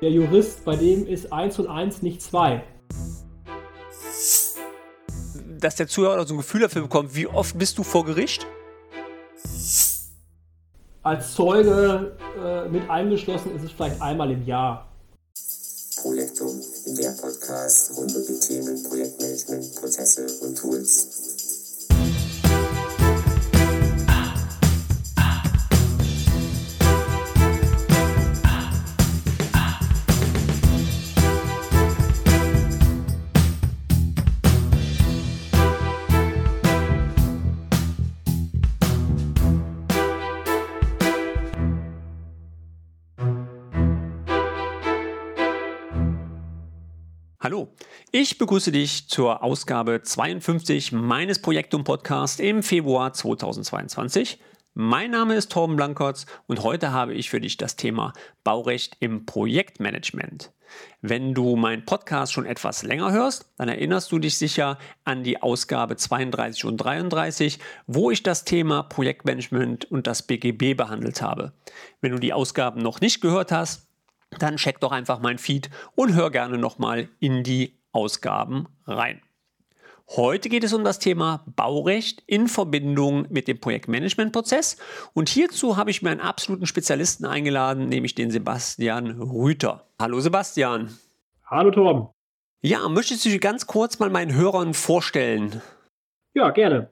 Der Jurist, bei dem ist 1 und 1 nicht 2. Dass der Zuhörer so ein Gefühl dafür bekommt, wie oft bist du vor Gericht? Als Zeuge äh, mit eingeschlossen ist es vielleicht einmal im Jahr. Projektum, der Podcast rund um die Themen Projektmanagement, Prozesse und Tools. Ich begrüße dich zur Ausgabe 52 meines Projektum Podcast im Februar 2022. Mein Name ist Torben Blankertz und heute habe ich für dich das Thema Baurecht im Projektmanagement. Wenn du meinen Podcast schon etwas länger hörst, dann erinnerst du dich sicher an die Ausgabe 32 und 33, wo ich das Thema Projektmanagement und das BGB behandelt habe. Wenn du die Ausgaben noch nicht gehört hast, dann check doch einfach mein Feed und hör gerne nochmal in die Ausgaben rein. Heute geht es um das Thema Baurecht in Verbindung mit dem Projektmanagementprozess und hierzu habe ich mir einen absoluten Spezialisten eingeladen, nämlich den Sebastian Rüther. Hallo Sebastian. Hallo Torben. Ja, möchtest du dich ganz kurz mal meinen Hörern vorstellen? Ja, gerne.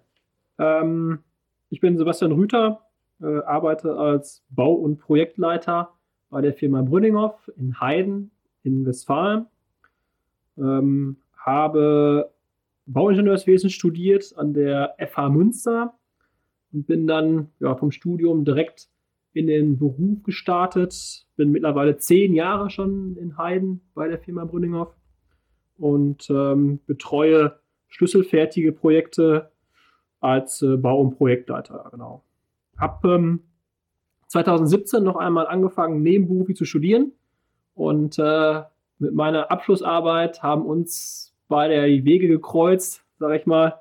Ähm, ich bin Sebastian Rüther, äh, arbeite als Bau- und Projektleiter bei der Firma Brünninghoff in Heiden in Westfalen. Ähm, habe Bauingenieurswesen studiert an der FH Münster und bin dann ja, vom Studium direkt in den Beruf gestartet. Bin mittlerweile zehn Jahre schon in Heiden bei der Firma Brünninghoff und ähm, betreue schlüsselfertige Projekte als äh, Bau- und Projektleiter. Genau. Hab ähm, 2017 noch einmal angefangen, nebenberuflich zu studieren. Und äh, mit meiner Abschlussarbeit haben uns beide die Wege gekreuzt, sag ich mal,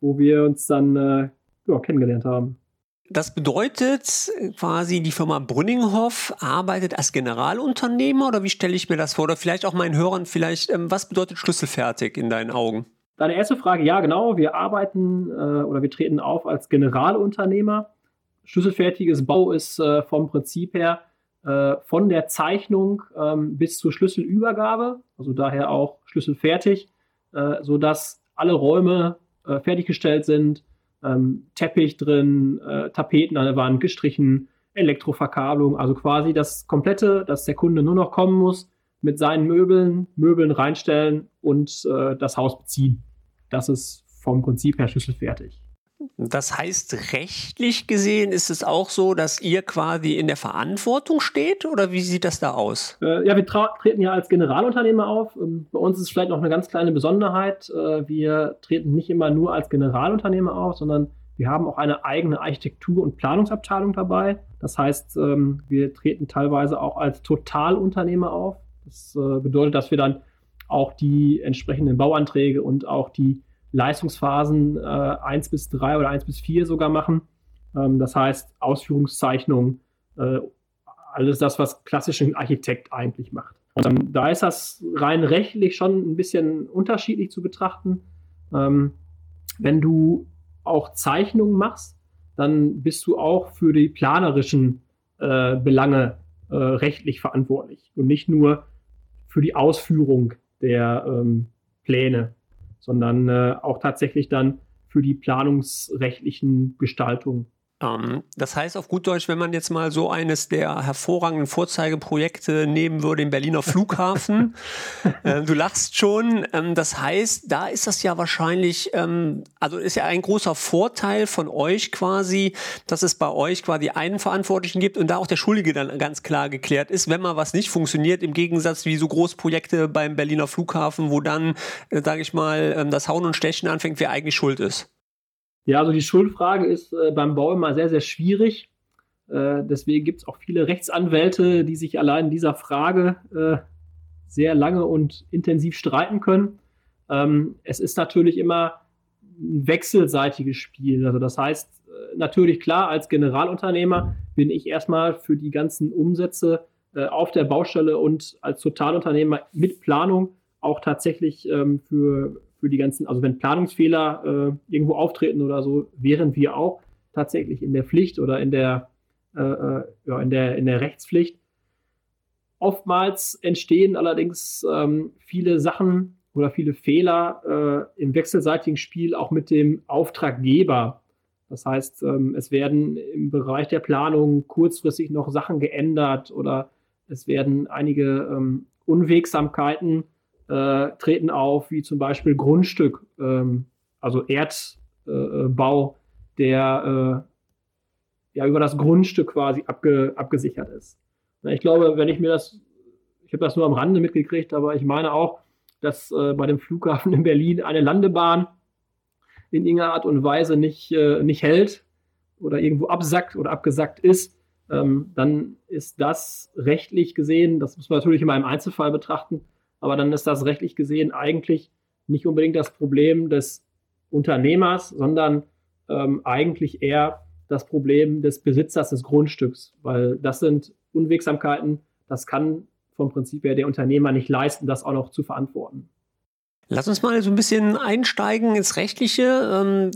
wo wir uns dann äh, ja, kennengelernt haben. Das bedeutet quasi, die Firma Brünninghoff arbeitet als Generalunternehmer oder wie stelle ich mir das vor? Oder vielleicht auch meinen Hörern, vielleicht, ähm, was bedeutet schlüsselfertig in deinen Augen? Deine erste Frage, ja, genau. Wir arbeiten äh, oder wir treten auf als Generalunternehmer schlüsselfertiges Bau ist äh, vom Prinzip her äh, von der Zeichnung ähm, bis zur Schlüsselübergabe, also daher auch schlüsselfertig, äh, sodass alle Räume äh, fertiggestellt sind, ähm, Teppich drin, äh, Tapeten an der Wand gestrichen, Elektroverkabelung, also quasi das komplette, dass der Kunde nur noch kommen muss, mit seinen Möbeln, Möbeln reinstellen und äh, das Haus beziehen. Das ist vom Prinzip her schlüsselfertig. Das heißt, rechtlich gesehen ist es auch so, dass ihr quasi in der Verantwortung steht oder wie sieht das da aus? Äh, ja, wir treten ja als Generalunternehmer auf. Ähm, bei uns ist es vielleicht noch eine ganz kleine Besonderheit. Äh, wir treten nicht immer nur als Generalunternehmer auf, sondern wir haben auch eine eigene Architektur- und Planungsabteilung dabei. Das heißt, ähm, wir treten teilweise auch als Totalunternehmer auf. Das äh, bedeutet, dass wir dann auch die entsprechenden Bauanträge und auch die Leistungsphasen äh, 1 bis 3 oder 1 bis 4 sogar machen. Ähm, das heißt, Ausführungszeichnung, äh, alles das, was klassischen Architekt eigentlich macht. Und ähm, da ist das rein rechtlich schon ein bisschen unterschiedlich zu betrachten. Ähm, wenn du auch Zeichnungen machst, dann bist du auch für die planerischen äh, Belange äh, rechtlich verantwortlich und nicht nur für die Ausführung der ähm, Pläne sondern äh, auch tatsächlich dann für die planungsrechtlichen Gestaltungen ähm, das heißt auf gut Deutsch, wenn man jetzt mal so eines der hervorragenden Vorzeigeprojekte nehmen würde, den Berliner Flughafen, äh, du lachst schon, ähm, das heißt, da ist das ja wahrscheinlich, ähm, also ist ja ein großer Vorteil von euch quasi, dass es bei euch quasi einen Verantwortlichen gibt und da auch der Schuldige dann ganz klar geklärt ist, wenn mal was nicht funktioniert, im Gegensatz wie so Großprojekte beim Berliner Flughafen, wo dann, äh, sage ich mal, ähm, das Hauen und Stechen anfängt, wer eigentlich schuld ist. Ja, also die Schuldfrage ist äh, beim Bau immer sehr, sehr schwierig. Äh, deswegen gibt es auch viele Rechtsanwälte, die sich allein in dieser Frage äh, sehr lange und intensiv streiten können. Ähm, es ist natürlich immer ein wechselseitiges Spiel. Also das heißt, äh, natürlich klar, als Generalunternehmer bin ich erstmal für die ganzen Umsätze äh, auf der Baustelle und als Totalunternehmer mit Planung auch tatsächlich ähm, für, für die ganzen, also wenn Planungsfehler äh, irgendwo auftreten oder so, wären wir auch tatsächlich in der Pflicht oder in der, äh, äh ja, in der, in der Rechtspflicht. Oftmals entstehen allerdings ähm, viele Sachen oder viele Fehler äh, im wechselseitigen Spiel auch mit dem Auftraggeber. Das heißt, ähm, es werden im Bereich der Planung kurzfristig noch Sachen geändert oder es werden einige ähm, Unwegsamkeiten äh, treten auf, wie zum Beispiel Grundstück, ähm, also Erdbau, äh, der äh, ja über das Grundstück quasi abge, abgesichert ist. Ich glaube, wenn ich mir das, ich habe das nur am Rande mitgekriegt, aber ich meine auch, dass äh, bei dem Flughafen in Berlin eine Landebahn in irgendeiner Art und Weise nicht, äh, nicht hält oder irgendwo absackt oder abgesackt ist, ähm, dann ist das rechtlich gesehen, das muss man natürlich in einem Einzelfall betrachten, aber dann ist das rechtlich gesehen eigentlich nicht unbedingt das Problem des Unternehmers, sondern ähm, eigentlich eher das Problem des Besitzers des Grundstücks, weil das sind Unwegsamkeiten, das kann vom Prinzip her der Unternehmer nicht leisten, das auch noch zu verantworten. Lass uns mal so ein bisschen einsteigen ins Rechtliche. Ähm,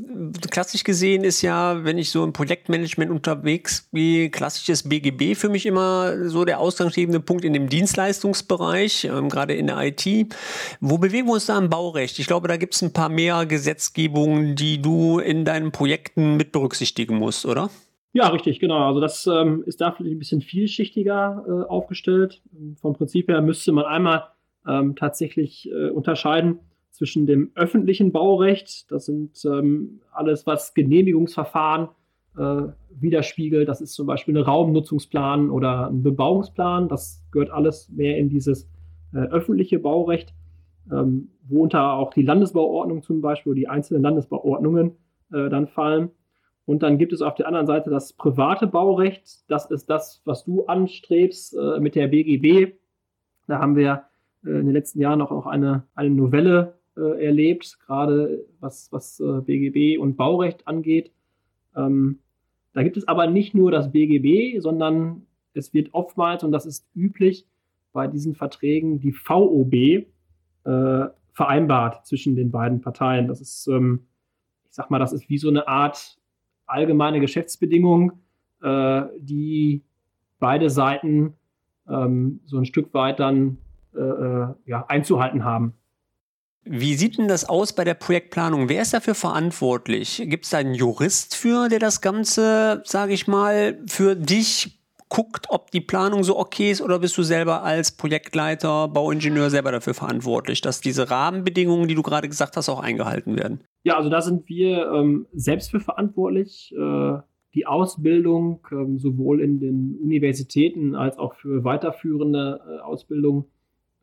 klassisch gesehen ist ja, wenn ich so im Projektmanagement unterwegs bin, klassisches BGB für mich immer so der ausgangsgebende Punkt in dem Dienstleistungsbereich, ähm, gerade in der IT. Wo bewegen wir uns da im Baurecht? Ich glaube, da gibt es ein paar mehr Gesetzgebungen, die du in deinen Projekten mit berücksichtigen musst, oder? Ja, richtig, genau. Also das ähm, ist da vielleicht ein bisschen vielschichtiger äh, aufgestellt. Vom Prinzip her müsste man einmal ähm, tatsächlich äh, unterscheiden zwischen dem öffentlichen Baurecht, das sind ähm, alles, was Genehmigungsverfahren äh, widerspiegelt. Das ist zum Beispiel ein Raumnutzungsplan oder ein Bebauungsplan. Das gehört alles mehr in dieses äh, öffentliche Baurecht, ähm, worunter auch die Landesbauordnung zum Beispiel, die einzelnen Landesbauordnungen äh, dann fallen. Und dann gibt es auf der anderen Seite das private Baurecht. Das ist das, was du anstrebst äh, mit der BGB. Da haben wir in den letzten Jahren auch, auch eine, eine Novelle äh, erlebt, gerade was, was äh, BGB und Baurecht angeht. Ähm, da gibt es aber nicht nur das BGB, sondern es wird oftmals, und das ist üblich, bei diesen Verträgen die VOB äh, vereinbart zwischen den beiden Parteien. Das ist, ähm, ich sag mal, das ist wie so eine Art allgemeine Geschäftsbedingung, äh, die beide Seiten ähm, so ein Stück weit dann äh, äh, ja, einzuhalten haben. Wie sieht denn das aus bei der Projektplanung? Wer ist dafür verantwortlich? Gibt es da einen Jurist für, der das Ganze, sage ich mal, für dich guckt, ob die Planung so okay ist oder bist du selber als Projektleiter, Bauingenieur selber dafür verantwortlich, dass diese Rahmenbedingungen, die du gerade gesagt hast, auch eingehalten werden? Ja, also da sind wir ähm, selbst für verantwortlich. Äh, die Ausbildung ähm, sowohl in den Universitäten als auch für weiterführende äh, Ausbildung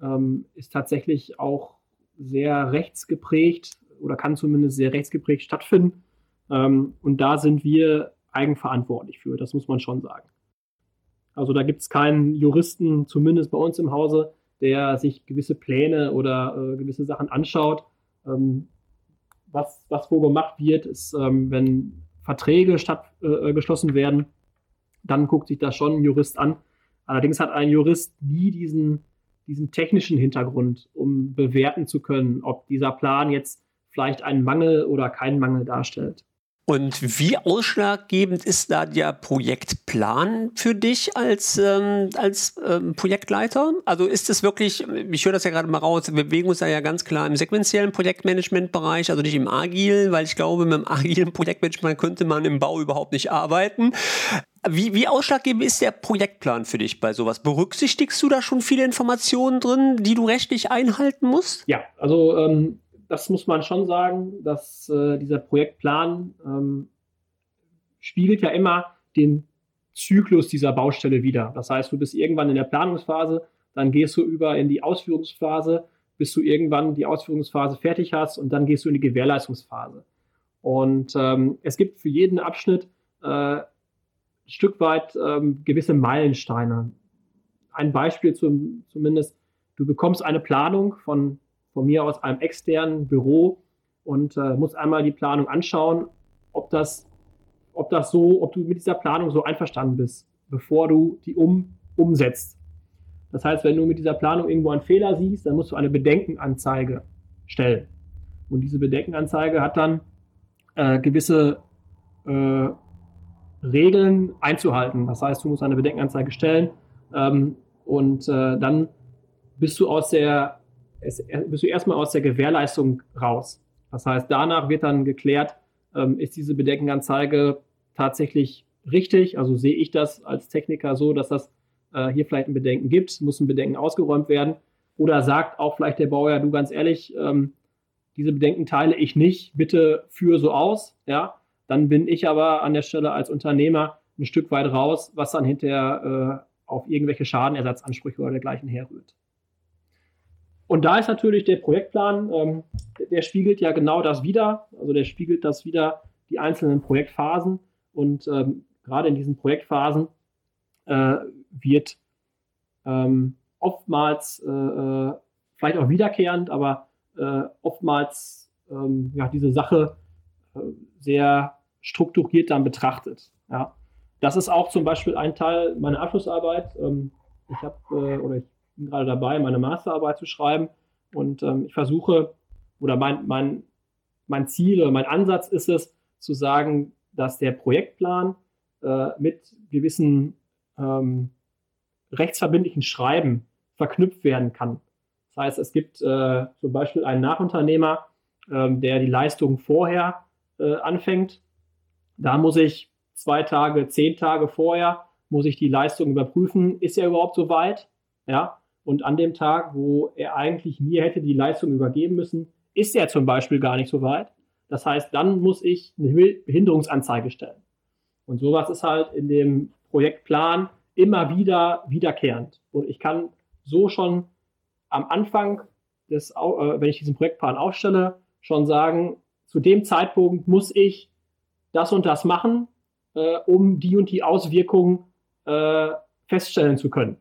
ähm, ist tatsächlich auch sehr rechtsgeprägt oder kann zumindest sehr rechtsgeprägt stattfinden. Ähm, und da sind wir eigenverantwortlich für, das muss man schon sagen. Also da gibt es keinen Juristen, zumindest bei uns im Hause, der sich gewisse Pläne oder äh, gewisse Sachen anschaut. Ähm, was, was wo gemacht wird, ist, ähm, wenn Verträge statt, äh, geschlossen werden, dann guckt sich das schon ein Jurist an. Allerdings hat ein Jurist nie diesen diesen technischen Hintergrund, um bewerten zu können, ob dieser Plan jetzt vielleicht einen Mangel oder keinen Mangel darstellt. Und wie ausschlaggebend ist da der Projektplan für dich als, ähm, als ähm, Projektleiter? Also ist es wirklich, ich höre das ja gerade mal raus, wir bewegen uns da ja ganz klar im sequenziellen Projektmanagementbereich, also nicht im agilen, weil ich glaube, mit dem agilen Projektmanagement könnte man im Bau überhaupt nicht arbeiten. Wie, wie ausschlaggebend ist der Projektplan für dich bei sowas? Berücksichtigst du da schon viele Informationen drin, die du rechtlich einhalten musst? Ja, also ähm, das muss man schon sagen, dass äh, dieser Projektplan ähm, spiegelt ja immer den Zyklus dieser Baustelle wieder. Das heißt, du bist irgendwann in der Planungsphase, dann gehst du über in die Ausführungsphase, bis du irgendwann die Ausführungsphase fertig hast und dann gehst du in die Gewährleistungsphase. Und ähm, es gibt für jeden Abschnitt äh, Stück weit ähm, gewisse Meilensteine. Ein Beispiel zum, zumindest, du bekommst eine Planung von, von mir aus einem externen Büro und äh, musst einmal die Planung anschauen, ob das, ob das so, ob du mit dieser Planung so einverstanden bist, bevor du die um, umsetzt. Das heißt, wenn du mit dieser Planung irgendwo einen Fehler siehst, dann musst du eine Bedenkenanzeige stellen. Und diese Bedenkenanzeige hat dann äh, gewisse äh, Regeln einzuhalten. Das heißt, du musst eine Bedenkenanzeige stellen ähm, und äh, dann bist du aus der bist du erstmal aus der Gewährleistung raus. Das heißt, danach wird dann geklärt, ähm, ist diese Bedenkenanzeige tatsächlich richtig? Also sehe ich das als Techniker so, dass das äh, hier vielleicht ein Bedenken gibt, muss ein Bedenken ausgeräumt werden? Oder sagt auch vielleicht der Bauer, du ganz ehrlich, ähm, diese Bedenken teile ich nicht, bitte führe so aus, ja, dann bin ich aber an der Stelle als Unternehmer ein Stück weit raus, was dann hinterher äh, auf irgendwelche Schadenersatzansprüche oder dergleichen herrührt. Und da ist natürlich der Projektplan, ähm, der spiegelt ja genau das wieder. Also der spiegelt das wieder, die einzelnen Projektphasen. Und ähm, gerade in diesen Projektphasen äh, wird ähm, oftmals, äh, äh vielleicht auch wiederkehrend, aber äh, oftmals ähm, ja, diese Sache äh, sehr strukturiert dann betrachtet. Ja. Das ist auch zum Beispiel ein Teil meiner Abschlussarbeit. Ähm, ich habe äh, oder ich bin gerade dabei, meine Masterarbeit zu schreiben und ähm, ich versuche oder mein, mein, mein Ziel oder mein Ansatz ist es, zu sagen, dass der Projektplan äh, mit gewissen ähm, rechtsverbindlichen Schreiben verknüpft werden kann. Das heißt, es gibt äh, zum Beispiel einen Nachunternehmer, ähm, der die Leistung vorher äh, anfängt. Da muss ich zwei Tage, zehn Tage vorher, muss ich die Leistung überprüfen. Ist er überhaupt so weit? Ja. Und an dem Tag, wo er eigentlich mir hätte die Leistung übergeben müssen, ist er zum Beispiel gar nicht so weit. Das heißt, dann muss ich eine Behinderungsanzeige stellen. Und sowas ist halt in dem Projektplan immer wieder wiederkehrend. Und ich kann so schon am Anfang des, äh, wenn ich diesen Projektplan aufstelle, schon sagen, zu dem Zeitpunkt muss ich das und das machen, äh, um die und die Auswirkungen äh, feststellen zu können.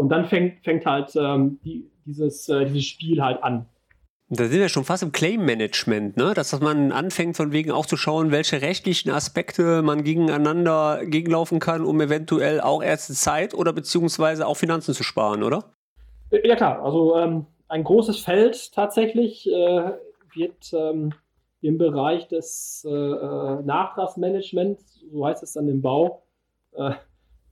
Und dann fängt, fängt halt ähm, die, dieses, äh, dieses Spiel halt an. Da sind wir schon fast im Claim-Management, ne? Dass, dass man anfängt, von wegen auch zu schauen, welche rechtlichen Aspekte man gegeneinander gegenlaufen kann, um eventuell auch erste Zeit oder beziehungsweise auch Finanzen zu sparen, oder? Ja klar, also ähm, ein großes Feld tatsächlich äh, wird ähm, im Bereich des äh, äh, Nachtragsmanagements, so heißt es dann im Bau, äh,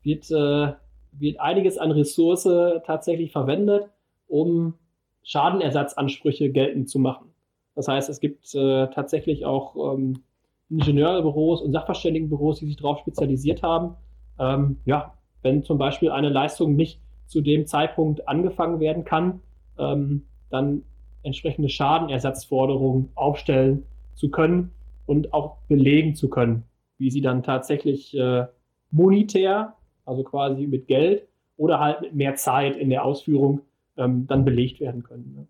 wird, äh, wird einiges an Ressource tatsächlich verwendet, um Schadenersatzansprüche geltend zu machen. Das heißt, es gibt äh, tatsächlich auch ähm, Ingenieurbüros und Sachverständigenbüros, die sich darauf spezialisiert haben. Ähm, ja, wenn zum Beispiel eine Leistung nicht zu dem Zeitpunkt angefangen werden kann, ähm, dann entsprechende Schadenersatzforderungen aufstellen zu können und auch belegen zu können, wie sie dann tatsächlich äh, monetär, also quasi mit Geld oder halt mit mehr Zeit in der Ausführung ähm, dann belegt werden können. Ne?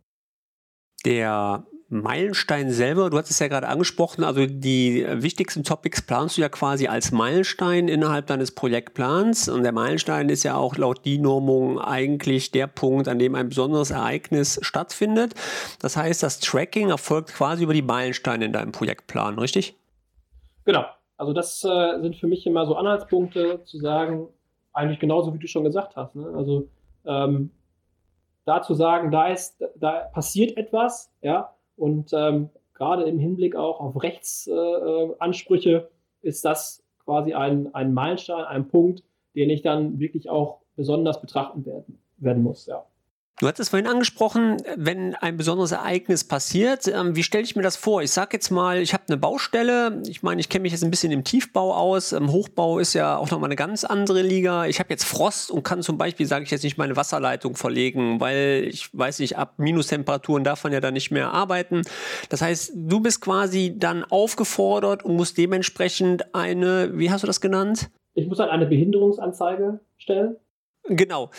Der Meilenstein selber, du hattest es ja gerade angesprochen, also die wichtigsten Topics planst du ja quasi als Meilenstein innerhalb deines Projektplans. Und der Meilenstein ist ja auch laut DIN-Normung eigentlich der Punkt, an dem ein besonderes Ereignis stattfindet. Das heißt, das Tracking erfolgt quasi über die Meilensteine in deinem Projektplan, richtig? Genau. Also das äh, sind für mich immer so Anhaltspunkte zu sagen, eigentlich genauso wie du schon gesagt hast. Ne? Also ähm, da zu sagen, da ist, da passiert etwas, ja, und ähm, gerade im Hinblick auch auf Rechtsansprüche äh, ist das quasi ein, ein Meilenstein, ein Punkt, den ich dann wirklich auch besonders betrachten werden, werden muss, ja. Du hattest vorhin angesprochen, wenn ein besonderes Ereignis passiert, ähm, wie stelle ich mir das vor? Ich sage jetzt mal, ich habe eine Baustelle. Ich meine, ich kenne mich jetzt ein bisschen im Tiefbau aus. Im Hochbau ist ja auch nochmal eine ganz andere Liga. Ich habe jetzt Frost und kann zum Beispiel, sage ich jetzt nicht, meine Wasserleitung verlegen, weil ich weiß nicht, ab Minustemperaturen darf man ja dann nicht mehr arbeiten. Das heißt, du bist quasi dann aufgefordert und musst dementsprechend eine, wie hast du das genannt? Ich muss halt eine Behinderungsanzeige stellen. Genau,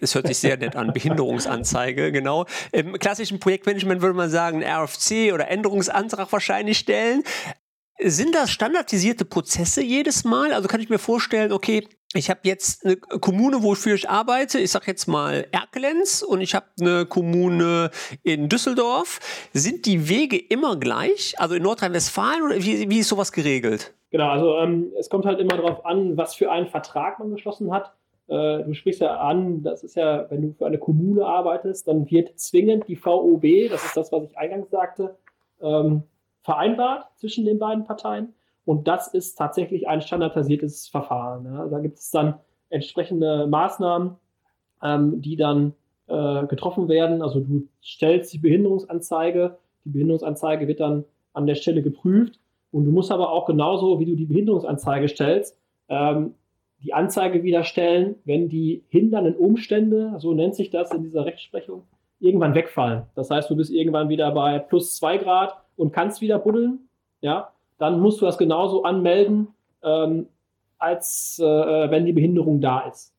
es hört sich sehr nett an. Behinderungsanzeige, genau. Im klassischen Projektmanagement würde man sagen, RFC oder Änderungsantrag wahrscheinlich stellen. Sind das standardisierte Prozesse jedes Mal? Also kann ich mir vorstellen, okay, ich habe jetzt eine Kommune, wofür ich arbeite. Ich sage jetzt mal Erkelenz und ich habe eine Kommune in Düsseldorf. Sind die Wege immer gleich? Also in Nordrhein-Westfalen oder wie, wie ist sowas geregelt? Genau, also ähm, es kommt halt immer darauf an, was für einen Vertrag man geschlossen hat. Äh, du sprichst ja an, das ist ja, wenn du für eine Kommune arbeitest, dann wird zwingend die VOB, das ist das, was ich eingangs sagte, ähm, vereinbart zwischen den beiden Parteien. Und das ist tatsächlich ein standardisiertes Verfahren. Ja. Da gibt es dann entsprechende Maßnahmen, ähm, die dann äh, getroffen werden. Also du stellst die Behinderungsanzeige, die Behinderungsanzeige wird dann an der Stelle geprüft und du musst aber auch genauso, wie du die Behinderungsanzeige stellst, ähm, die Anzeige wieder stellen, wenn die hindernden Umstände, so nennt sich das in dieser Rechtsprechung, irgendwann wegfallen. Das heißt, du bist irgendwann wieder bei plus zwei Grad und kannst wieder buddeln, ja, dann musst du das genauso anmelden, ähm, als äh, wenn die Behinderung da ist.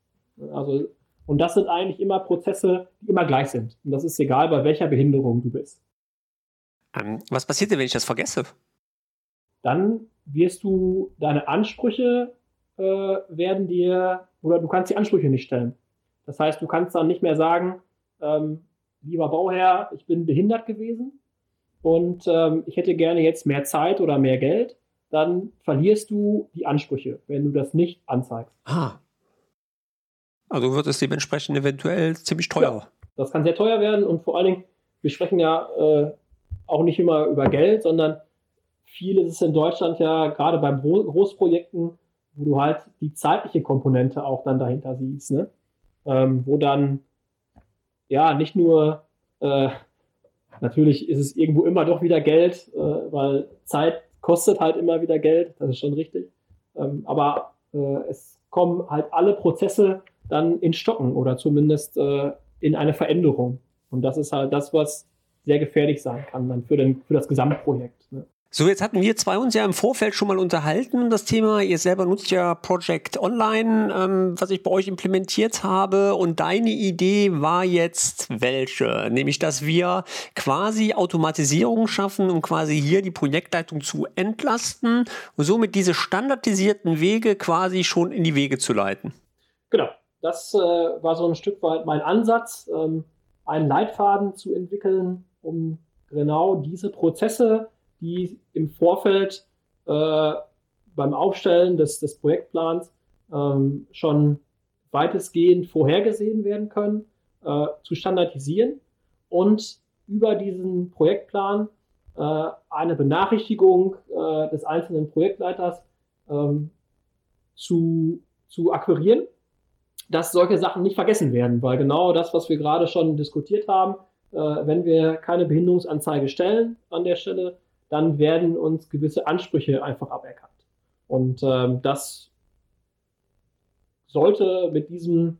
Also, und das sind eigentlich immer Prozesse, die immer gleich sind. Und das ist egal, bei welcher Behinderung du bist. Ähm, was passiert denn, wenn ich das vergesse? Dann wirst du deine Ansprüche äh, werden dir, oder du kannst die Ansprüche nicht stellen. Das heißt, du kannst dann nicht mehr sagen, ähm, lieber Bauherr, ich bin behindert gewesen und ähm, ich hätte gerne jetzt mehr Zeit oder mehr Geld, dann verlierst du die Ansprüche, wenn du das nicht anzeigst. Ah. Also wird es dementsprechend eventuell ziemlich teuer. Ja, das kann sehr teuer werden und vor allen Dingen, wir sprechen ja äh, auch nicht immer über Geld, sondern vieles ist in Deutschland ja gerade bei Großprojekten, wo du halt die zeitliche Komponente auch dann dahinter siehst, ne? Ähm, wo dann ja nicht nur äh, natürlich ist es irgendwo immer doch wieder Geld, äh, weil Zeit kostet halt immer wieder Geld, das ist schon richtig. Ähm, aber äh, es kommen halt alle Prozesse dann in Stocken oder zumindest äh, in eine Veränderung. Und das ist halt das, was sehr gefährlich sein kann dann für, den, für das Gesamtprojekt. So, jetzt hatten wir zwei uns ja im Vorfeld schon mal unterhalten, das Thema. Ihr selber nutzt ja Project Online, ähm, was ich bei euch implementiert habe. Und deine Idee war jetzt welche? Nämlich, dass wir quasi Automatisierung schaffen, um quasi hier die Projektleitung zu entlasten und somit diese standardisierten Wege quasi schon in die Wege zu leiten. Genau. Das äh, war so ein Stück weit mein Ansatz, ähm, einen Leitfaden zu entwickeln, um genau diese Prozesse die im Vorfeld äh, beim Aufstellen des, des Projektplans ähm, schon weitestgehend vorhergesehen werden können, äh, zu standardisieren und über diesen Projektplan äh, eine Benachrichtigung äh, des einzelnen Projektleiters ähm, zu, zu akquirieren, dass solche Sachen nicht vergessen werden, weil genau das, was wir gerade schon diskutiert haben, äh, wenn wir keine Behinderungsanzeige stellen an der Stelle, dann werden uns gewisse Ansprüche einfach aberkannt. Und ähm, das sollte mit diesem,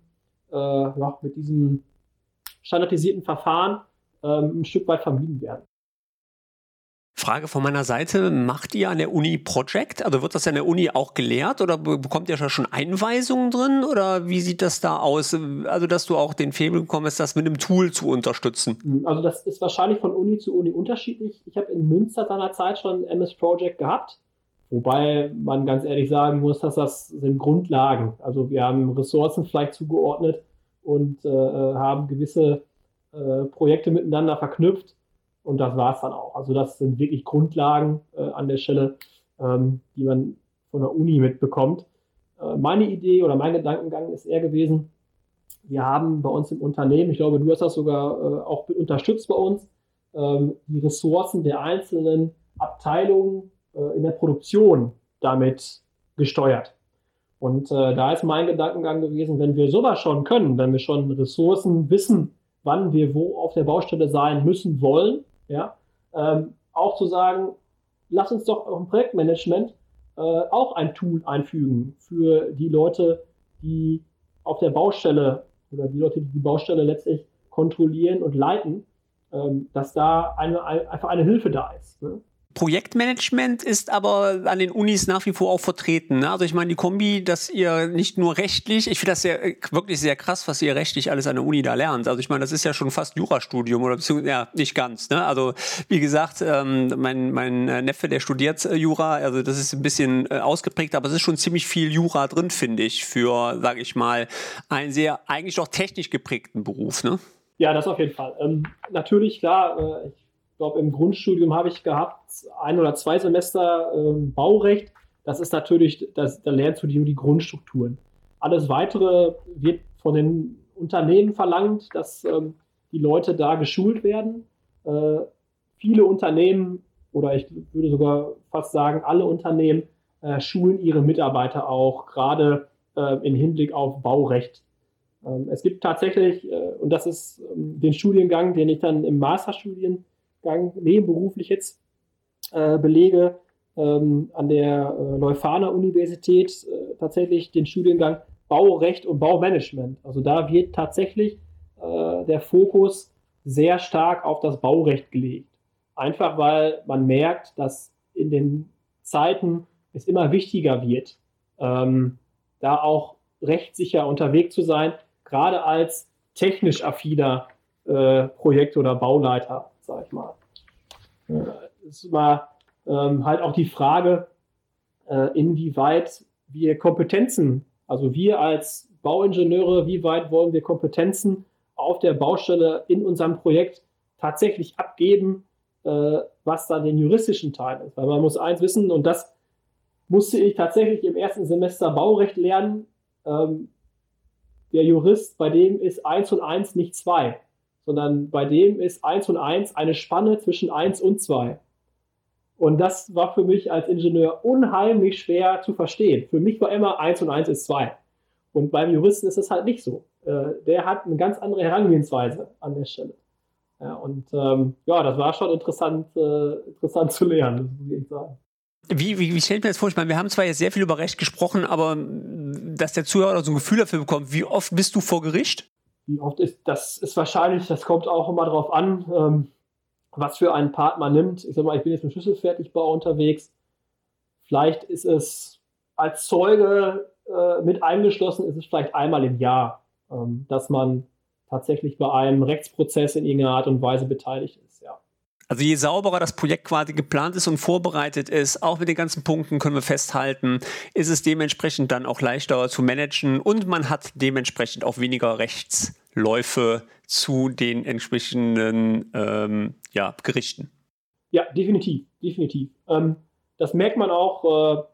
äh, ja, mit diesem standardisierten Verfahren ähm, ein Stück weit vermieden werden. Frage von meiner Seite, macht ihr an der Uni Project? Also wird das an der Uni auch gelehrt oder bekommt ihr schon Einweisungen drin oder wie sieht das da aus? Also dass du auch den Febel bekommst, das mit einem Tool zu unterstützen. Also das ist wahrscheinlich von Uni zu Uni unterschiedlich. Ich habe in Münster seinerzeit schon MS Project gehabt, wobei man ganz ehrlich sagen muss, dass das sind Grundlagen. Also wir haben Ressourcen vielleicht zugeordnet und äh, haben gewisse äh, Projekte miteinander verknüpft und das war es dann auch. Also das sind wirklich Grundlagen äh, an der Stelle, ähm, die man von der Uni mitbekommt. Äh, meine Idee oder mein Gedankengang ist eher gewesen, wir haben bei uns im Unternehmen, ich glaube, du hast das sogar äh, auch unterstützt bei uns, ähm, die Ressourcen der einzelnen Abteilungen äh, in der Produktion damit gesteuert. Und äh, da ist mein Gedankengang gewesen, wenn wir sowas schon können, wenn wir schon Ressourcen wissen, wann wir wo auf der Baustelle sein müssen wollen, ja, ähm, auch zu sagen, lass uns doch im Projektmanagement äh, auch ein Tool einfügen für die Leute, die auf der Baustelle oder die Leute, die die Baustelle letztlich kontrollieren und leiten, ähm, dass da eine, eine, einfach eine Hilfe da ist. Ne? Projektmanagement ist aber an den Unis nach wie vor auch vertreten. Ne? Also ich meine, die Kombi, dass ihr nicht nur rechtlich, ich finde das sehr, wirklich sehr krass, was ihr rechtlich alles an der Uni da lernt. Also ich meine, das ist ja schon fast Jurastudium oder beziehungsweise, ja, nicht ganz. Ne? Also wie gesagt, ähm, mein, mein Neffe, der studiert äh, Jura, also das ist ein bisschen äh, ausgeprägt, aber es ist schon ziemlich viel Jura drin, finde ich, für, sage ich mal, einen sehr eigentlich auch technisch geprägten Beruf. Ne? Ja, das auf jeden Fall. Ähm, natürlich, klar, äh, ich glaube, im Grundstudium habe ich gehabt ein oder zwei Semester ähm, Baurecht. Das ist natürlich, das, da lernst du die, die Grundstrukturen. alles Weitere wird von den Unternehmen verlangt, dass ähm, die Leute da geschult werden. Äh, viele Unternehmen oder ich würde sogar fast sagen, alle Unternehmen äh, schulen ihre Mitarbeiter auch, gerade äh, im Hinblick auf Baurecht. Ähm, es gibt tatsächlich, äh, und das ist ähm, den Studiengang, den ich dann im Masterstudiengang nebenberuflich jetzt äh, belege, ähm, an der äh, Leuphana Universität äh, tatsächlich den Studiengang Baurecht und Baumanagement. Also da wird tatsächlich der Fokus sehr stark auf das Baurecht gelegt. Einfach weil man merkt, dass in den Zeiten es immer wichtiger wird, ähm, da auch rechtssicher unterwegs zu sein, gerade als technisch affiner äh, Projekt- oder Bauleiter, sag ich mal. Äh, ist immer ähm, halt auch die Frage, äh, inwieweit wir Kompetenzen, also wir als Bauingenieure, wie weit wollen wir Kompetenzen auf der Baustelle in unserem Projekt tatsächlich abgeben, äh, was dann den juristischen Teil ist. Weil man muss eins wissen, und das musste ich tatsächlich im ersten Semester Baurecht lernen. Ähm, der Jurist, bei dem ist 1 und 1 nicht 2, sondern bei dem ist 1 und 1 eine Spanne zwischen 1 und 2. Und das war für mich als Ingenieur unheimlich schwer zu verstehen. Für mich war immer 1 und 1 ist 2. Und beim Juristen ist es halt nicht so. Äh, der hat eine ganz andere Herangehensweise an der Stelle. Ja, und ähm, ja, das war schon interessant, äh, interessant zu lernen, muss ich sagen. Wie, wie, wie stellt man das vor? Ich meine, wir haben zwar jetzt sehr viel über Recht gesprochen, aber dass der Zuhörer so ein Gefühl dafür bekommt, wie oft bist du vor Gericht? Wie oft ist, das ist wahrscheinlich, das kommt auch immer darauf an, ähm, was für einen Part man nimmt. Ich sag mal, ich bin jetzt im Schlüsselfertigbau unterwegs. Vielleicht ist es als Zeuge äh, mit eingeschlossen, ist es vielleicht einmal im Jahr, ähm, dass man tatsächlich bei einem Rechtsprozess in irgendeiner Art und Weise beteiligt ist. Also je sauberer das Projekt quasi geplant ist und vorbereitet ist, auch mit den ganzen Punkten können wir festhalten, ist es dementsprechend dann auch leichter zu managen und man hat dementsprechend auch weniger Rechtsläufe zu den entsprechenden ähm, ja, Gerichten. Ja, definitiv, definitiv. Ähm, das merkt man auch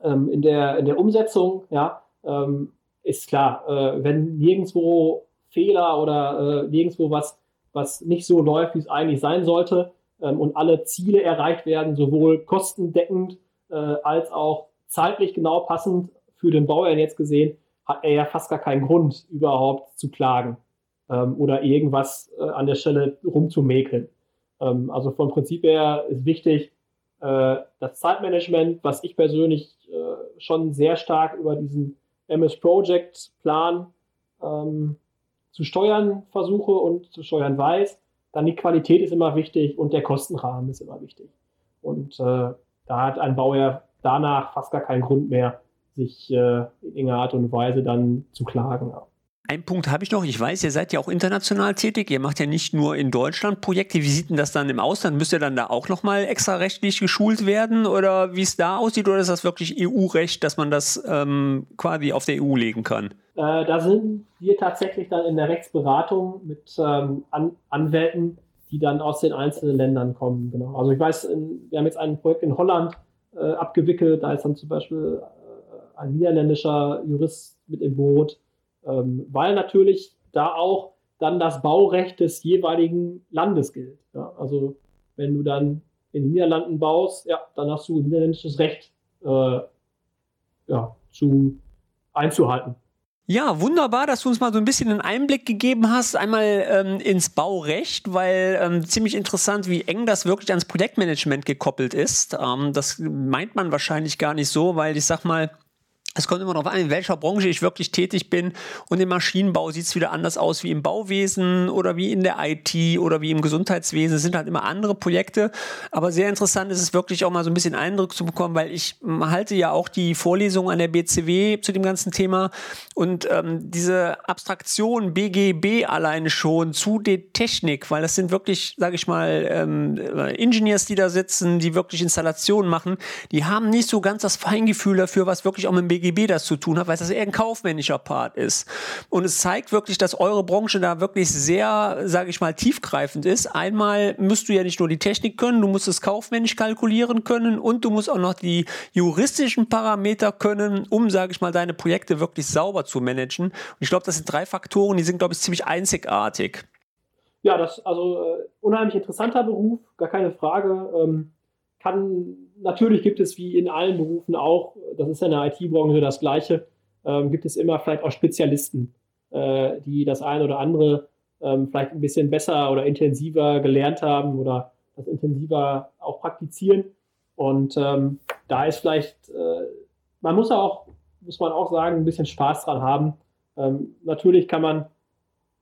äh, ähm, in, der, in der Umsetzung, ja, ähm, ist klar, äh, wenn nirgendwo Fehler oder äh, nirgendwo was, was nicht so läuft, wie es eigentlich sein sollte ähm, und alle Ziele erreicht werden, sowohl kostendeckend äh, als auch zeitlich genau passend für den Bauherrn jetzt gesehen, hat er ja fast gar keinen Grund überhaupt zu klagen ähm, oder irgendwas äh, an der Stelle rumzumäkeln. Ähm, also vom Prinzip her ist wichtig, äh, das Zeitmanagement, was ich persönlich äh, schon sehr stark über diesen MS Project Plan ähm, zu steuern versuche und zu steuern weiß, dann die Qualität ist immer wichtig und der Kostenrahmen ist immer wichtig. Und äh, da hat ein Bauherr danach fast gar keinen Grund mehr, sich äh, in irgendeiner Art und Weise dann zu klagen. Ein Punkt habe ich noch. Ich weiß, ihr seid ja auch international tätig. Ihr macht ja nicht nur in Deutschland Projekte. Wie sieht denn das dann im Ausland? Müsst ihr dann da auch nochmal extra rechtlich geschult werden oder wie es da aussieht? Oder ist das wirklich EU-Recht, dass man das ähm, quasi auf der EU legen kann? Äh, da sind wir tatsächlich dann in der Rechtsberatung mit ähm, An Anwälten, die dann aus den einzelnen Ländern kommen. Genau. Also ich weiß, in, wir haben jetzt ein Projekt in Holland äh, abgewickelt. Da ist dann zum Beispiel äh, ein niederländischer Jurist mit im Boot ähm, weil natürlich da auch dann das Baurecht des jeweiligen Landes gilt. Ja? Also wenn du dann in den Niederlanden baust, ja, dann hast du niederländisches Recht äh, ja, zu, einzuhalten. Ja, wunderbar, dass du uns mal so ein bisschen einen Einblick gegeben hast, einmal ähm, ins Baurecht, weil ähm, ziemlich interessant, wie eng das wirklich ans Projektmanagement gekoppelt ist. Ähm, das meint man wahrscheinlich gar nicht so, weil ich sag mal, es kommt immer darauf an, in welcher Branche ich wirklich tätig bin. Und im Maschinenbau sieht es wieder anders aus wie im Bauwesen oder wie in der IT oder wie im Gesundheitswesen. Es sind halt immer andere Projekte. Aber sehr interessant ist es wirklich auch mal so ein bisschen Eindruck zu bekommen, weil ich halte ja auch die Vorlesung an der BCW zu dem ganzen Thema. Und ähm, diese Abstraktion BGB alleine schon zu der Technik, weil das sind wirklich, sage ich mal, ähm, Engineers, die da sitzen, die wirklich Installationen machen, die haben nicht so ganz das Feingefühl dafür, was wirklich auch mit dem BGB BGB das zu tun hat, weil das eher ein kaufmännischer Part ist. Und es zeigt wirklich, dass eure Branche da wirklich sehr, sage ich mal, tiefgreifend ist. Einmal müsst du ja nicht nur die Technik können, du musst es kaufmännisch kalkulieren können und du musst auch noch die juristischen Parameter können, um, sage ich mal, deine Projekte wirklich sauber zu managen. Und ich glaube, das sind drei Faktoren, die sind, glaube ich, ziemlich einzigartig. Ja, das also äh, unheimlich interessanter Beruf, gar keine Frage. Ähm, kann natürlich gibt es wie in allen Berufen auch, das ist in der IT-Branche das Gleiche, ähm, gibt es immer vielleicht auch Spezialisten, äh, die das eine oder andere ähm, vielleicht ein bisschen besser oder intensiver gelernt haben oder das intensiver auch praktizieren. Und ähm, da ist vielleicht, äh, man muss auch, muss man auch sagen, ein bisschen Spaß dran haben. Ähm, natürlich kann man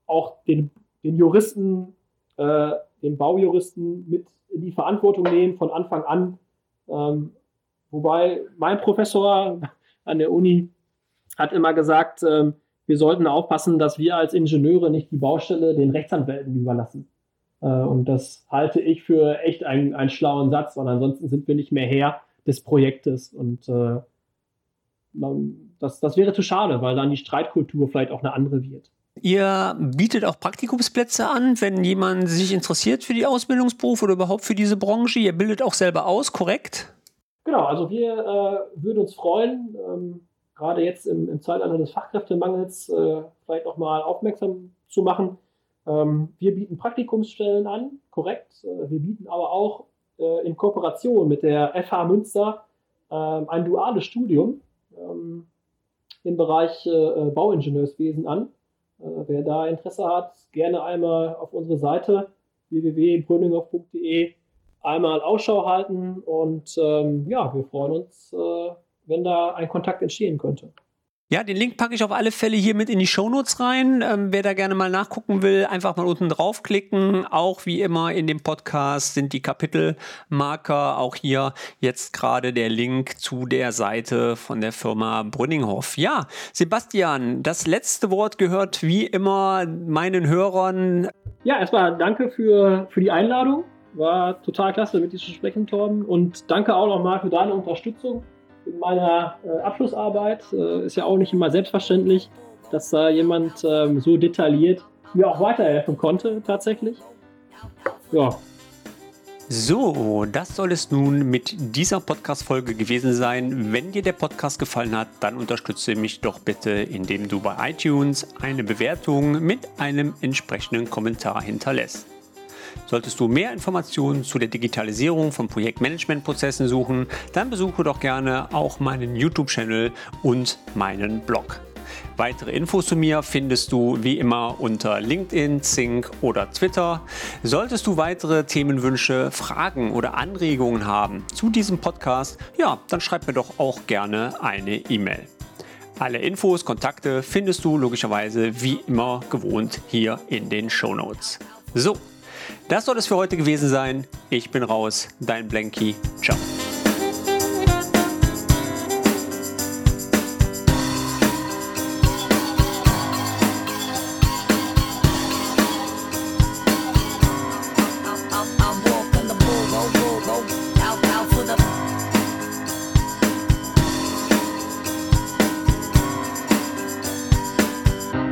auch den den Juristen, äh, den Baujuristen mit in die Verantwortung nehmen von Anfang an. Ähm, wobei mein Professor an der Uni hat immer gesagt, ähm, wir sollten aufpassen, dass wir als Ingenieure nicht die Baustelle den Rechtsanwälten überlassen. Äh, und das halte ich für echt einen, einen schlauen Satz, weil ansonsten sind wir nicht mehr Herr des Projektes. Und äh, das, das wäre zu schade, weil dann die Streitkultur vielleicht auch eine andere wird. Ihr bietet auch Praktikumsplätze an, wenn jemand sich interessiert für die Ausbildungsberuf oder überhaupt für diese Branche. Ihr bildet auch selber aus, korrekt? Genau, also wir äh, würden uns freuen, ähm, gerade jetzt im, im, Zeitalter des Fachkräftemangels äh, vielleicht auch mal aufmerksam zu machen. Ähm, wir bieten Praktikumsstellen an, korrekt. Äh, wir bieten aber auch äh, in Kooperation mit der FH Münster ähm, ein duales Studium ähm, im Bereich äh, Bauingenieurswesen an äh, wer da Interesse hat, gerne einmal auf unsere Seite www.brüninghoff.de einmal Ausschau halten und ähm, ja, wir freuen uns, äh, wenn da ein Kontakt entstehen könnte. Ja, den Link packe ich auf alle Fälle hier mit in die Shownotes rein. Ähm, wer da gerne mal nachgucken will, einfach mal unten draufklicken. Auch wie immer in dem Podcast sind die Kapitelmarker. Auch hier jetzt gerade der Link zu der Seite von der Firma Brünninghoff. Ja, Sebastian, das letzte Wort gehört wie immer meinen Hörern. Ja, erstmal danke für, für die Einladung. War total klasse, mit dir zu sprechen, Torben. Und danke auch nochmal für deine Unterstützung in meiner äh, Abschlussarbeit. Äh, ist ja auch nicht immer selbstverständlich, dass da jemand ähm, so detailliert mir auch weiterhelfen konnte, tatsächlich. Ja. So, das soll es nun mit dieser Podcast-Folge gewesen sein. Wenn dir der Podcast gefallen hat, dann unterstütze mich doch bitte, indem du bei iTunes eine Bewertung mit einem entsprechenden Kommentar hinterlässt. Solltest du mehr Informationen zu der Digitalisierung von Projektmanagementprozessen suchen, dann besuche doch gerne auch meinen YouTube-Channel und meinen Blog. Weitere Infos zu mir findest du wie immer unter LinkedIn, Zink oder Twitter. Solltest du weitere Themenwünsche, Fragen oder Anregungen haben zu diesem Podcast, ja, dann schreib mir doch auch gerne eine E-Mail. Alle Infos, Kontakte findest du logischerweise wie immer gewohnt hier in den Show Notes. So, das soll es für heute gewesen sein. Ich bin raus, dein Blanky. Ciao.